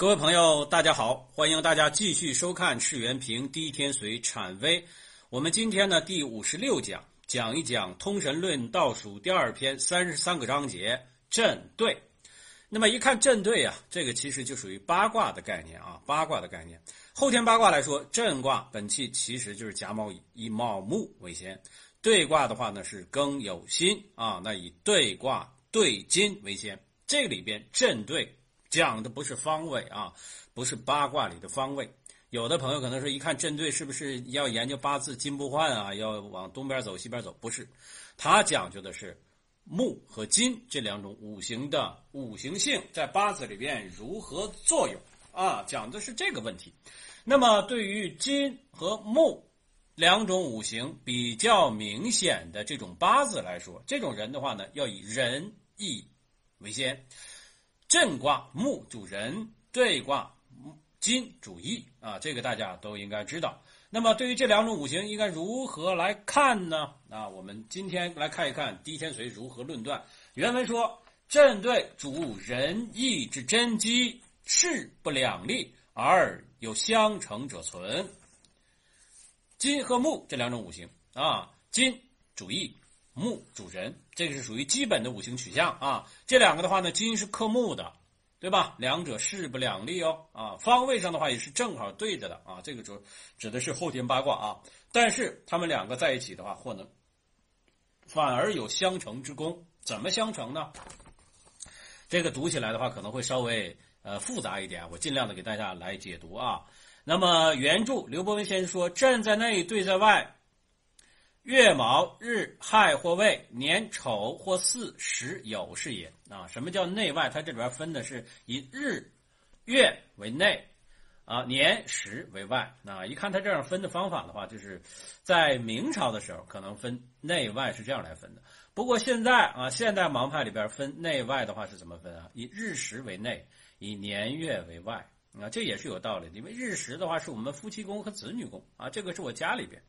各位朋友，大家好，欢迎大家继续收看《赤元平第一天随产微》。我们今天呢第五十六讲，讲一讲《通神论》倒数第二篇三十三个章节震兑。那么一看震兑啊，这个其实就属于八卦的概念啊，八卦的概念。后天八卦来说，震卦本气其实就是甲卯乙，以卯木为先；兑卦的话呢是庚酉辛啊，那以兑卦兑金为先。这里边震兑。讲的不是方位啊，不是八卦里的方位。有的朋友可能说，一看针对是不是要研究八字金不换啊？要往东边走西边走？不是，它讲究的是木和金这两种五行的五行性在八字里边如何作用啊？讲的是这个问题。那么对于金和木两种五行比较明显的这种八字来说，这种人的话呢，要以仁义为先。震卦木主人，兑卦金主义啊，这个大家都应该知道。那么对于这两种五行，应该如何来看呢？啊，我们今天来看一看狄天随如何论断。原文说：震兑主仁义之真机，势不两立而有相成者存。金和木这两种五行啊，金主义。木主人，这个是属于基本的五行取向啊。这两个的话呢，金是克木的，对吧？两者势不两立哦。啊，方位上的话也是正好对着的啊。这个指指的是后天八卦啊。但是他们两个在一起的话，或能反而有相成之功。怎么相成呢？这个读起来的话可能会稍微呃复杂一点，我尽量的给大家来解读啊。那么原著刘伯温先生说：“站在内，对在外。”月卯日亥或未，年丑或巳时酉是也啊？什么叫内外？它这里边分的是以日、月为内，啊年时为外。啊，一看它这样分的方法的话，就是在明朝的时候可能分内外是这样来分的。不过现在啊，现代盲派里边分内外的话是怎么分啊？以日时为内，以年月为外啊，这也是有道理的。因为日时的话是我们夫妻宫和子女宫啊，这个是我家里边。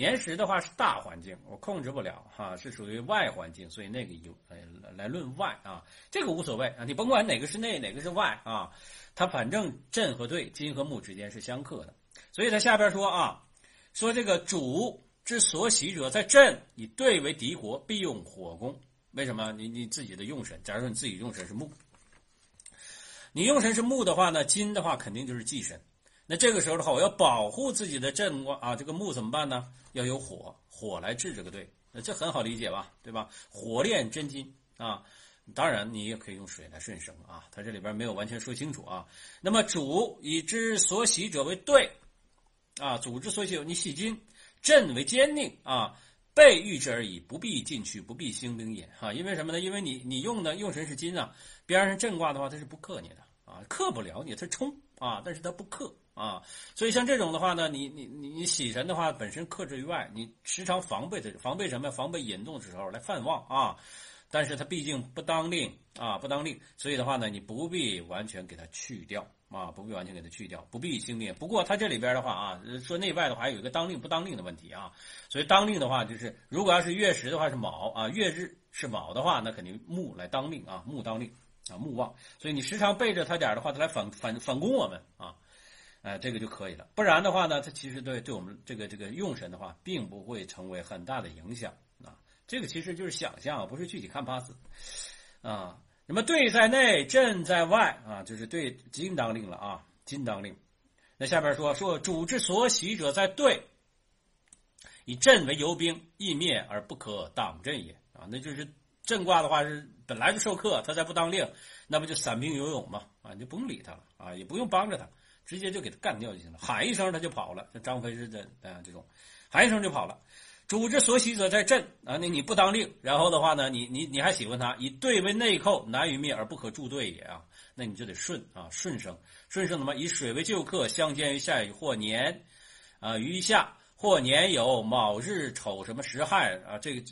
年时的话是大环境，我控制不了哈，是属于外环境，所以那个有呃来论外啊，这个无所谓啊，你甭管哪个是内，哪个是外啊，它反正震和兑，金和木之间是相克的，所以他下边说啊，说这个主之所喜者在震，以兑为敌国，必用火攻。为什么？你你自己的用神，假如说你自己用神是木，你用神是木的话呢，金的话肯定就是忌神。那这个时候的话，我要保护自己的震卦啊，这个木怎么办呢？要有火，火来治这个兑，那这很好理解吧，对吧？火炼真金啊，当然你也可以用水来顺生啊，它这里边没有完全说清楚啊。那么主以之所喜者为兑啊，主之所喜，你喜金，震为坚定啊，备御之而已，不必进去，不必兴兵也啊。因为什么呢？因为你你用的用神是金啊，边上震卦的话，它是不克你的啊，克不了你，它冲啊，但是它不克。啊，所以像这种的话呢，你你你你喜神的话，本身克制于外，你时常防备的，防备什么？防备引动的时候来犯旺啊。但是它毕竟不当令啊，不当令，所以的话呢，你不必完全给它去掉啊，不必完全给它去掉，不必清令。不过它这里边的话啊，说内外的话，还有一个当令不当令的问题啊。所以当令的话，就是如果要是月食的话是卯啊，月日是卯的话，那肯定木来当令啊，木当令啊，木旺。所以你时常背着它点的话，它来反反反攻我们啊。哎，这个就可以了。不然的话呢，它其实对对我们这个这个用神的话，并不会成为很大的影响啊。这个其实就是想象，不是具体看八字啊。那么对在内，震在外啊，就是对金当令了啊，金当令。那下边说说主之所喜者在对，以震为游兵，易灭而不可挡震也啊。那就是震卦的话是本来就受克，他再不当令，那不就散兵游勇吗？啊，你就不用理他了啊，也不用帮着他。直接就给他干掉就行了，喊一声他就跑了，像张飞似的啊，这种喊一声就跑了。主之所喜者在朕啊，那你不当令，然后的话呢，你你你还喜欢他，以兑为内寇，难于灭而不可助兑也啊，那你就得顺啊，顺生顺生什么？以水为旧客，相见于夏雨或年啊，余夏或年有卯日丑什么时亥啊，这个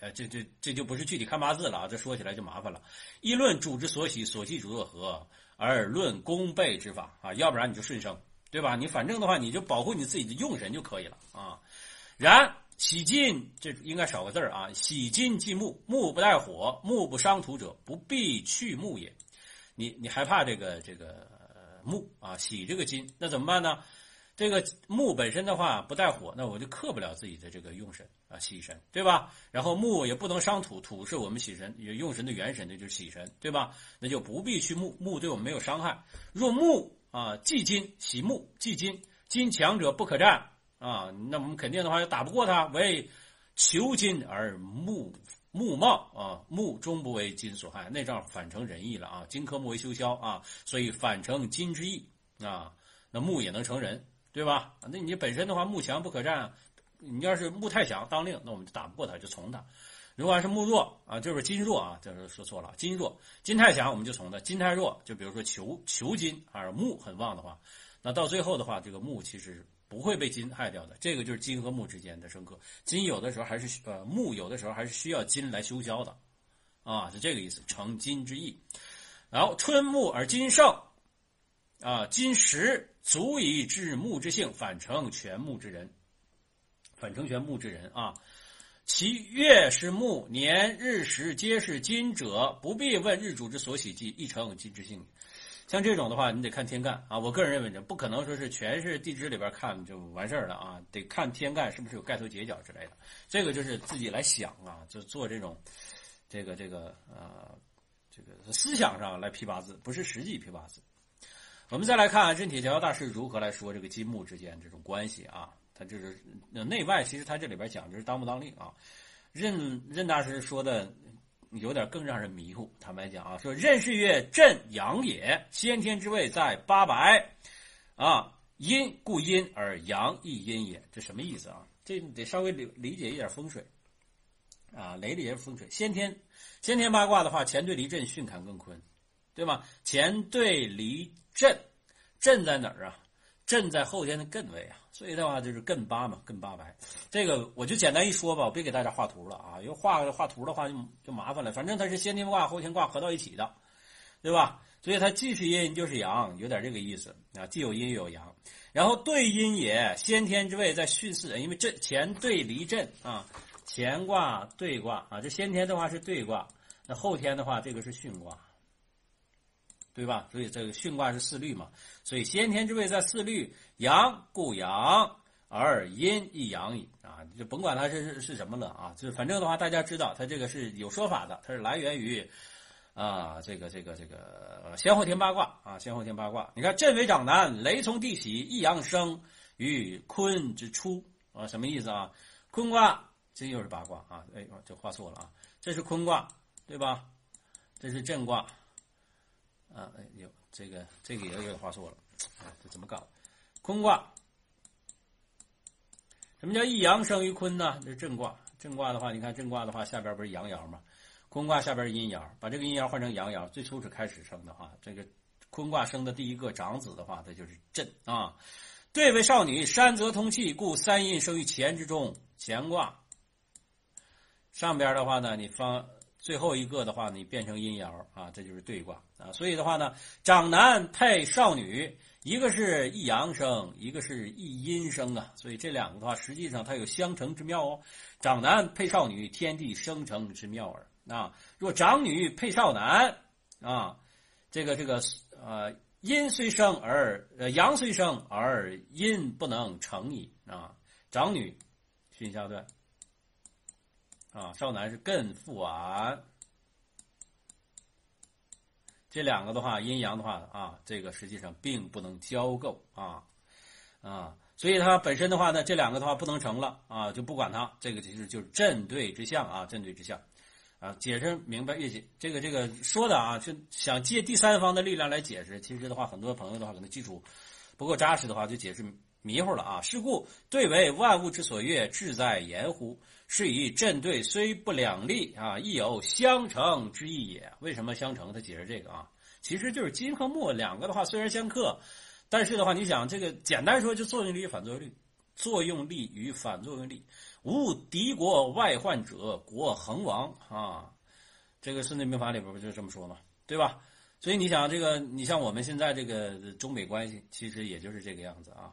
呃这这这就不是具体看八字了啊，这说起来就麻烦了。一论主之所喜，所忌主若何？而论功倍之法啊，要不然你就顺生，对吧？你反正的话，你就保护你自己的用神就可以了啊。然喜金，这应该少个字啊。喜金忌木，木不带火，木不伤土者，不必去木也。你你害怕这个这个木啊，喜这个金，那怎么办呢？这个木本身的话不带火，那我就克不了自己的这个用神啊，喜神，对吧？然后木也不能伤土，土是我们喜神也，用神的元神，那就是喜神，对吧？那就不必去木，木对我们没有伤害。若木啊，忌金，喜木，忌金，金强者不可战啊，那我们肯定的话就打不过他。为求金而木木茂啊，木终不为金所害，那这样反成仁义了啊，金克木为修消啊，所以反成金之义啊，那木也能成人。对吧？那你本身的话，木强不可战，你要是木太强当令，那我们就打不过他，就从他；如果要是木弱啊，就是金弱啊，就是说错了，金弱，金太强我们就从他，金太弱，就比如说求求金啊，木很旺的话，那到最后的话，这个木其实不会被金害掉的。这个就是金和木之间的生克，金有的时候还是呃木有的时候还是需要金来修消的，啊，是这个意思，成金之意。然后春木而金盛。啊，金石足以致木之性，反成全木之人，反成全木之人啊。其月是木，年日时皆是金者，不必问日主之所喜忌，亦成金之性。像这种的话，你得看天干啊。我个人认为，这不可能说是全是地支里边看就完事儿了啊，得看天干是不是有盖头结角之类的。这个就是自己来想啊，就做这种这个这个呃这个思想上来批八字，不是实际批八字。我们再来看任铁桥大师如何来说这个金木之间这种关系啊？他就是内外，其实他这里边讲的是当不当令啊。任任大师说的有点更让人迷糊。坦白讲啊，说任是曰震阳也，先天之位在八白啊，阴故阴而阳亦阴也。这什么意思啊？这得稍微理理解一点风水啊，雷的也是风水。先天先天八卦的话，乾对离震，巽坎艮坤，对吗？乾对离。震，震在哪儿啊？震在后天的艮位啊，所以的话就是艮八嘛，艮八白。这个我就简单一说吧，我别给大家画图了啊，因为画画图的话就就麻烦了。反正它是先天卦、后天卦合到一起的，对吧？所以它既是阴就是阳，有点这个意思啊，既有阴又有阳。然后对阴也，先天之位在巽四，因为震乾对离震啊，乾卦对卦啊，这先天的话是对卦，那后天的话这个是巽卦。对吧？所以这个巽卦是四律嘛，所以先天之位在四律，阳故阳，而阴亦阳矣啊！就甭管它是是什么了啊，就反正的话，大家知道它这个是有说法的，它是来源于啊这个这个这个先后天八卦啊，先后天八卦。你看震为长男，雷从地起，一阳生于坤之初啊，什么意思啊？坤卦这又是八卦啊！哎，这画错了啊，这是坤卦对吧？这是震卦。啊，哎呦，这个这个也有点画错了，啊，这怎么搞？坤卦，什么叫一阳生于坤呢？这是震卦，震卦的话，你看震卦的话，下边不是阳爻吗？坤卦下边是阴爻，把这个阴爻换成阳爻，最初是开始生的话，这个坤卦生的第一个长子的话，它就是震啊。对为少女，山泽通气，故三阴生于乾之中。乾卦上边的话呢，你放。最后一个的话，你变成阴爻啊，这就是对卦啊。所以的话呢，长男配少女，一个是一阳生，一个是一阴生啊。所以这两个的话，实际上它有相成之妙哦。长男配少女，天地生成之妙耳啊。若长女配少男啊，这个这个呃，阴虽生而呃阳虽生而阴不能成矣啊。长女巽下段。啊，少男是艮复完，这两个的话，阴阳的话啊，这个实际上并不能交构啊啊，所以它本身的话呢，这两个的话不能成了啊，就不管它，这个其实就是正对之象啊，正对之象啊，解释明白越解，这个这个说的啊，就想借第三方的力量来解释，其实的话，很多朋友的话可能基础不够扎实的话，就解释迷糊了啊。是故对为万物之所悦，志在言乎？是以震对虽不两立啊，亦有相成之意也。为什么相成？他解释这个啊，其实就是金和木两个的话虽然相克，但是的话，你想这个简单说就作用力与反作用力，作用力与反作用力，无敌国外患者，国恒亡啊。这个《孙子兵法》里边不就这么说吗？对吧？所以你想这个，你像我们现在这个中美关系，其实也就是这个样子啊，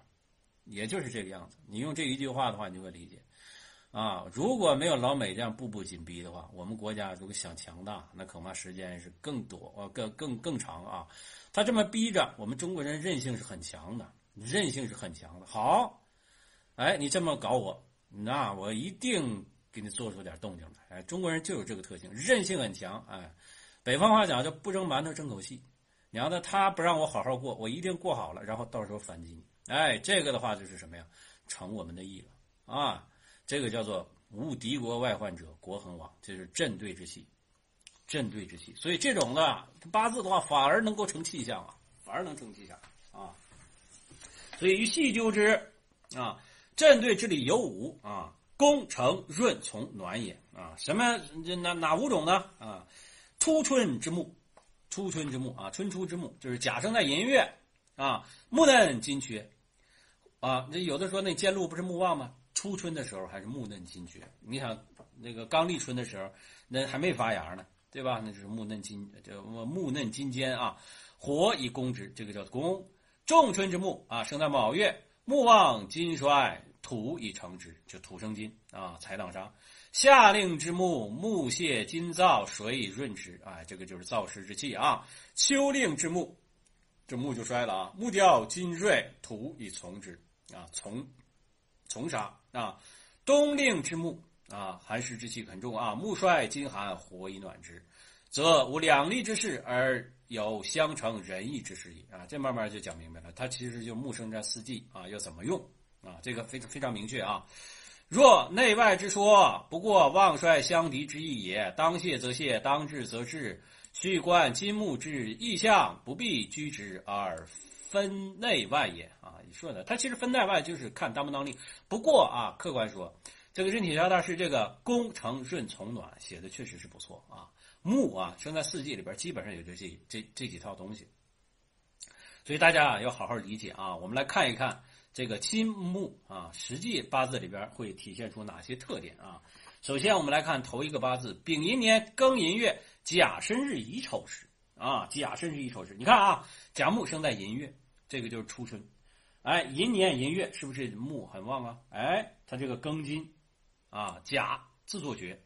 也就是这个样子。你用这一句话的话，你就会理解。啊，如果没有老美这样步步紧逼的话，我们国家如果想强大，那恐怕时间是更多，呃，更更更长啊。他这么逼着我们中国人，韧性是很强的，韧性是很强的。好，哎，你这么搞我，那我一定给你做出点动静来。哎，中国人就有这个特性，韧性很强。哎，北方话讲叫不争馒头争口气。娘的他不让我好好过，我一定过好了，然后到时候反击你。哎，这个的话就是什么呀？成我们的意了啊！这个叫做无敌国外患者，国恒亡，这是镇对之气，镇对之气。所以这种的八字的话，反而能够成气象啊，反而能成气象啊。所以于细究之啊，镇对之理有五啊：攻、成、润、从、暖也啊。什么？哪哪五种呢？啊，初春之木。初春之木啊，春初之木就是甲生在寅月啊，木嫩金缺啊。那有的说那尖禄不是木旺吗？初春的时候还是木嫩金缺。你想那个刚立春的时候，那还没发芽呢，对吧？那就是木嫩金，叫木嫩金坚啊。火以攻之，这个叫攻。仲春之木啊，生在卯月，木旺金衰，土以成之，就土生金啊，财当杀。夏令之木，木泄金燥，水以润之。哎，这个就是燥湿之气啊。秋令之木，这木就衰了啊。木掉金锐，土以从之啊，从从杀啊。冬令之木啊，寒湿之气很重啊。木衰金寒，火以暖之，则无两立之势，而有相成仁义之势矣啊。这慢慢就讲明白了，它其实就木生在四季啊，要怎么用啊？这个非常非常明确啊。若内外之说，不过旺衰相敌之意也。当泄则泄，当治则治。须观金木之意象，不必居之而分内外也。啊，你说的，他其实分内外就是看当不当令。不过啊，客观说，这个任铁桥大师这个功成润从暖写的确实是不错啊。木啊，生在四季里边，基本上有这这这这几套东西。所以大家啊，要好好理解啊。我们来看一看。这个金木啊，实际八字里边会体现出哪些特点啊？首先，我们来看头一个八字：丙寅年庚寅月甲申日乙丑时啊，甲申日乙丑时。你看啊，甲木生在寅月，这个就是初春。哎，寅年寅月是不是木很旺啊？哎，它这个庚金啊，甲自作绝，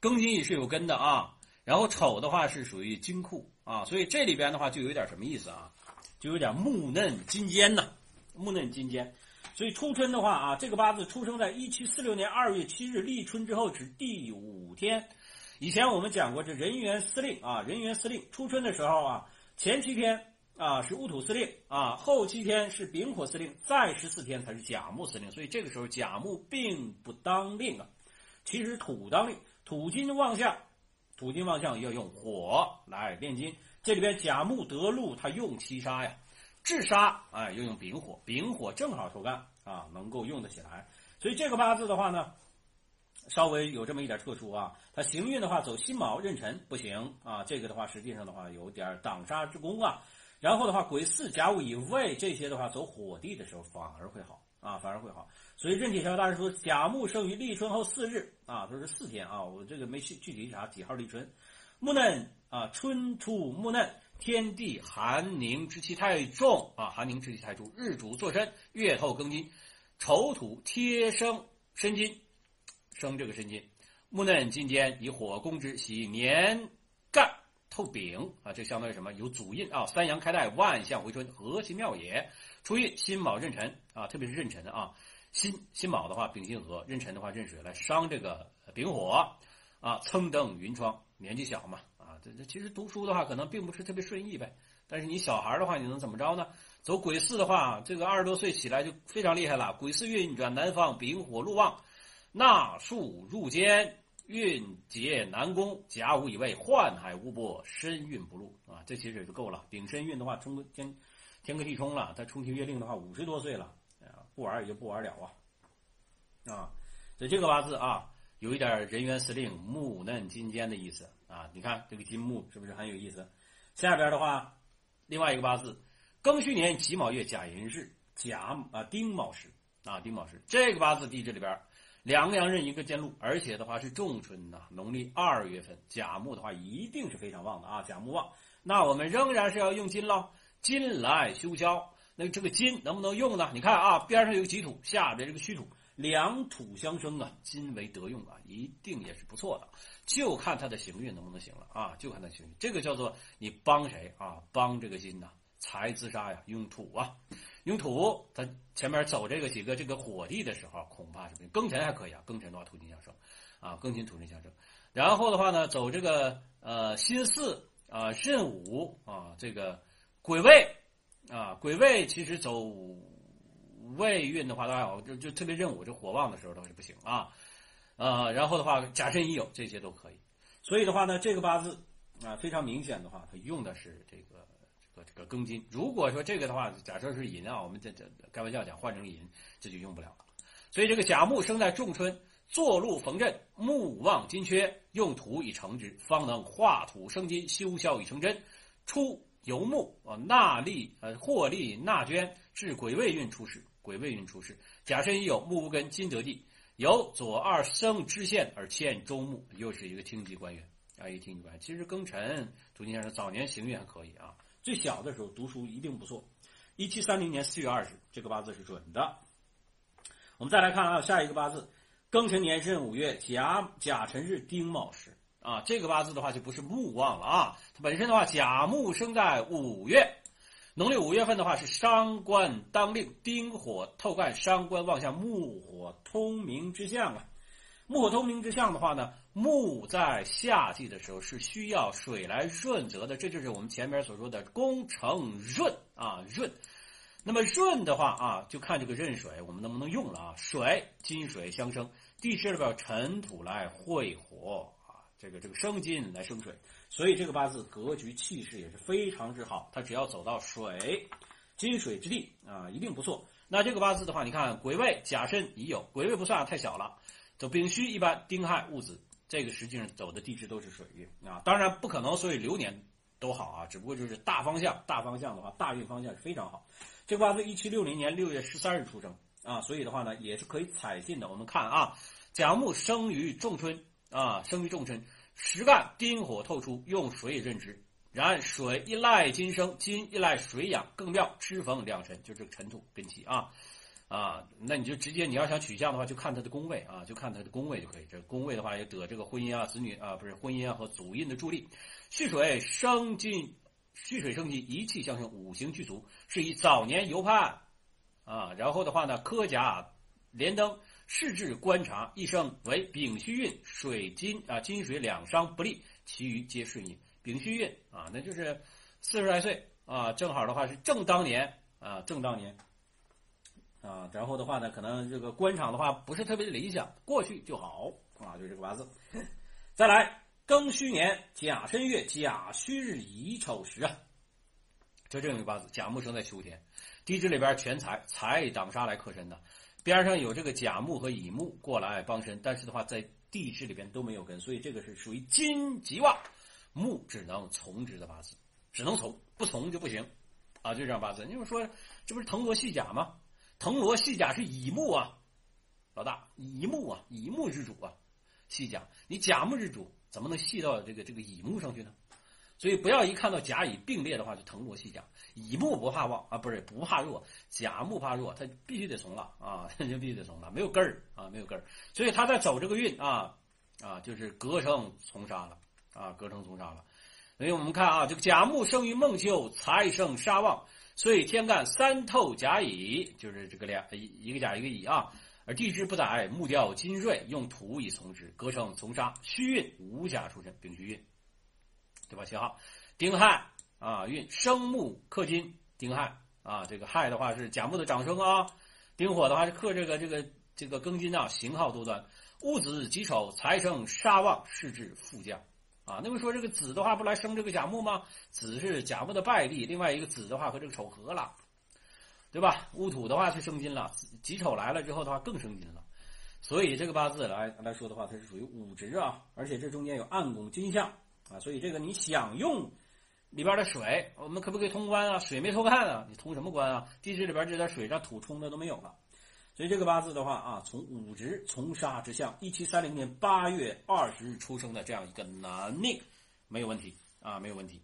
庚金也是有根的啊。然后丑的话是属于金库啊，所以这里边的话就有点什么意思啊？就有点木嫩金坚呐。木嫩金坚，所以初春的话啊，这个八字出生在一七四六年二月七日立春之后至第五天。以前我们讲过，这人员司令啊，人员司令初春的时候啊，前七天啊是戊土司令啊，后七天是丙火司令，再十四天才是甲木司令。所以这个时候甲木并不当令啊，其实土当令，土金旺相，土金旺相要用火来炼金。这里边甲木得禄，他用七杀呀。治杀，哎，又用丙火，丙火正好抽干啊，能够用得起来。所以这个八字的话呢，稍微有这么一点特殊啊。它行运的话走辛卯壬辰不行啊，这个的话实际上的话有点挡杀之功啊。然后的话癸巳甲午乙未这些的话走火地的时候反而会好啊，反而会好。所以任铁桥大师说，甲木生于立春后四日啊，都是四天啊，我这个没具具体啥几号立春，木嫩啊，春初木嫩。天地寒凝之气太重啊，寒凝之气太重。日主坐身，月透庚金，丑土贴生申金，生这个申金，木嫩金坚，以火攻之，喜年干透丙啊，这相当于什么？有祖印啊，三阳开泰，万象回春，何其妙也！初运辛卯壬辰啊，特别是壬辰啊，辛辛卯的话丙辛合，壬辰的话壬水来伤这个丙火啊，蹭蹬云窗，年纪小嘛啊。这这其实读书的话，可能并不是特别顺意呗。但是你小孩的话，你能怎么着呢？走癸巳的话，这个二十多岁起来就非常厉害了。癸巳运转南方，丙火禄旺，纳数入间，运劫难攻。甲午以位，宦海无波，身运不禄啊。这其实也就够了。丙申运的话，冲天天克地冲了。他冲天月令的话，五十多岁了，不玩也就不玩了啊。啊，所以这个八字啊，有一点人员司令木嫩金坚的意思。啊，你看这个金木是不是很有意思？下边的话，另外一个八字，庚戌年己卯月甲寅日甲啊丁卯时啊丁卯时，这个八字地支里边两个阳刃一个尖禄，而且的话是仲春呐，农历二月份，甲木的话一定是非常旺的啊，甲木旺，那我们仍然是要用金喽，金来修交，那这个金能不能用呢？你看啊，边上有个己土，下边这个戌土。两土相生啊，金为得用啊，一定也是不错的，就看他的行运能不能行了啊，就看他行运。这个叫做你帮谁啊？帮这个金呐，财自杀呀，用土啊，用土。他前面走这个几个这个火地的时候，恐怕是不行。庚辰还可以啊，庚辰的话土金相生，啊，庚金土金相生。然后的话呢，走这个呃辛巳啊，壬午啊，这个癸未啊，癸未其实走未运的话，大家好，就就特别壬午这火旺的时候倒是不行啊。呃，然后的话，甲申乙酉这些都可以。所以的话呢，这个八字啊，非常明显的话，它用的是这个。庚金，如果说这个的话，假设是寅啊，我们这这开玩笑讲换成寅，这就用不了了。所以这个甲木生在仲春，坐禄逢震，木旺金缺，用土以成之，方能化土生金，修消以成真。初由木啊纳利呃获利纳捐，至癸未运出世，癸未运出世。甲申乙酉木无根，金得地，由左二生知县而欠周木，又是一个厅级官员啊，一个厅级官员。其实庚辰土金先生早年行运还可以啊。最小的时候读书一定不错。一七三零年四月二十，这个八字是准的。我们再来看啊，下一个八字，庚辰年壬五月甲甲辰日丁卯时啊，这个八字的话就不是木旺了啊。它本身的话，甲木生在五月，农历五月份的话是伤官当令，丁火透干，伤官望向木火通明之象啊。木火通明之象的话呢，木在夏季的时候是需要水来润泽的，这就是我们前面所说的功成润啊润。那么润的话啊，就看这个壬水我们能不能用了啊？水金水相生，地支里边尘土来会火啊，这个这个生金来生水，所以这个八字格局气势也是非常之好。它只要走到水金水之地啊，一定不错。那这个八字的话，你看癸未甲申已酉，癸未不算太小了。走丙戌一般丁亥戊子，这个实际上走的地支都是水运啊，当然不可能所以流年都好啊，只不过就是大方向，大方向的话，大运方向是非常好。这八字一七六零年六月十三日出生啊，所以的话呢也是可以采信的。我们看啊，甲木生于仲春啊，生于仲春，实干丁火透出，用水任之。然水一赖金生，金一赖水养，更妙。吃逢两辰，就这个尘土根气啊。啊，那你就直接你要想取向的话，就看他的宫位啊，就看他的宫位就可以。这宫位的话，也得这个婚姻啊、子女啊，不是婚姻啊和祖印的助力。蓄水生金，蓄水生金，一气相生，五行俱足，是以早年游判啊。然后的话呢，科甲连登，视治观察，一生为丙戌运，水金啊，金水两伤不利，其余皆顺应。丙戌运啊，那就是四十来岁啊，正好的话是正当年啊，正当年。啊，然后的话呢，可能这个官场的话不是特别的理想，过去就好啊，就这个八字。再来，庚戌年甲申月甲戌日乙丑时啊，就这么一个八字，甲木生在秋天，地支里边全财财挡杀来克身的，边上有这个甲木和乙木过来帮身，但是的话在地支里边都没有根，所以这个是属于金吉旺，木只能从之的八字，只能从，不从就不行啊，就这样八字。你们说这不是腾挪细甲吗？藤萝细甲是乙木啊，老大，乙木啊，乙木之主啊，细甲，你甲木之主怎么能细到这个这个乙木上去呢？所以不要一看到甲乙并列的话就藤萝细甲，乙木不怕旺啊，不是不怕弱，甲木怕弱，他必须得从了啊，他就必须得从了，没有根儿啊，没有根儿，所以他在走这个运啊啊，就是隔成从杀了啊，隔成从杀了。所以我们看啊，这个甲木生于孟秋，财生杀旺。所以天干三透甲乙，就是这个两一一个甲一个乙啊。而地支不载木调金锐，用土以从之，隔成从杀。戌运无甲出身，丙戌运，对吧？七号丁亥啊，运生木克金，丁亥啊，这个亥的话是甲木的长生啊，丁火的话是克这个这个这个庚金啊，型号多端。戊子己丑，财生杀旺，是至副将。啊，那么说这个子的话不来生这个甲木吗？子是甲木的败地，另外一个子的话和这个丑合了，对吧？戊土的话是生金了，己丑来了之后的话更生金了，所以这个八字来来说的话，它是属于五直啊，而且这中间有暗拱金相啊，所以这个你想用里边的水，我们可不可以通关啊？水没通看啊，你通什么关啊？地支里边这点水让土冲的都没有了。所以这个八字的话啊，从五直从杀之象，一七三零年八月二十日出生的这样一个男命，没有问题啊，没有问题。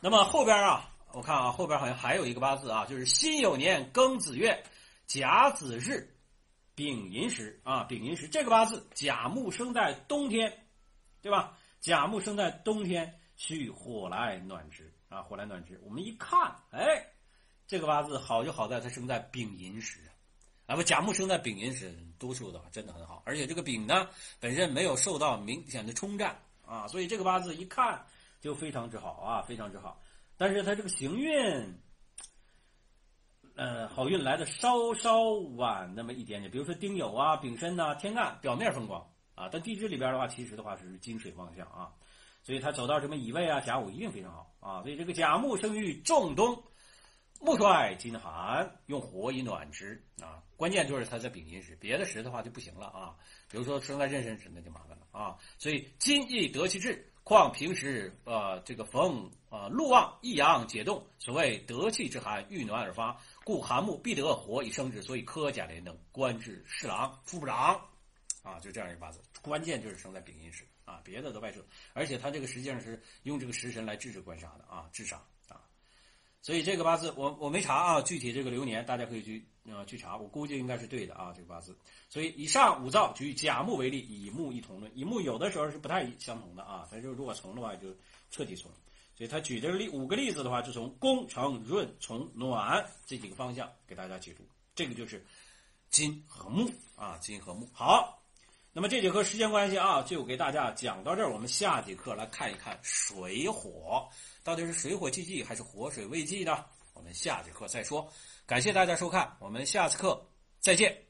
那么后边啊，我看啊，后边好像还有一个八字啊，就是辛酉年庚子月甲子日丙寅时啊，丙寅时这个八字甲木生在冬天，对吧？甲木生在冬天，需火来暖之啊。啊，火来暖之。我们一看，哎，这个八字好就好在它生在丙寅时啊，不甲木生在丙寅时，多数的话真的很好，而且这个丙呢本身没有受到明显的冲战啊，所以这个八字一看就非常之好啊，非常之好。但是它这个行运，呃，好运来的稍稍晚那么一点点，比如说丁酉啊、丙申呐、天干表面风光啊，但地支里边的话，其实的话是金水旺相啊，所以它走到什么乙未啊、甲午一定非常好啊，所以这个甲木生于仲冬。木衰金寒，用火以暖之啊。关键就是它在丙寅时，别的时的话就不行了啊。比如说生在壬申时，那就麻烦了啊。所以金亦得其志，况平时呃这个逢呃禄旺，一阳解冻，所谓得气之寒，遇暖而发，故寒木必得火以生之。所以科甲连登，官至侍郎、副部长啊，就这样一个八字。关键就是生在丙寅时啊，别的都外 trợ，而且他这个实际上是用这个食神来制止官杀的啊，制杀。所以这个八字我我没查啊，具体这个流年大家可以去呃去查，我估计应该是对的啊，这个八字。所以以上五造举甲木为例，乙木一同论，乙木有的时候是不太相同的啊，它就如果重的话就彻底从。所以他举这个例五个例子的话，就从宫、成、润、从、暖这几个方向给大家解读，这个就是金和木啊，金和木。好，那么这节课时间关系啊，就给大家讲到这儿，我们下节课来看一看水火。到底是水火既济还是火水未济呢？我们下节课再说。感谢大家收看，我们下次课再见。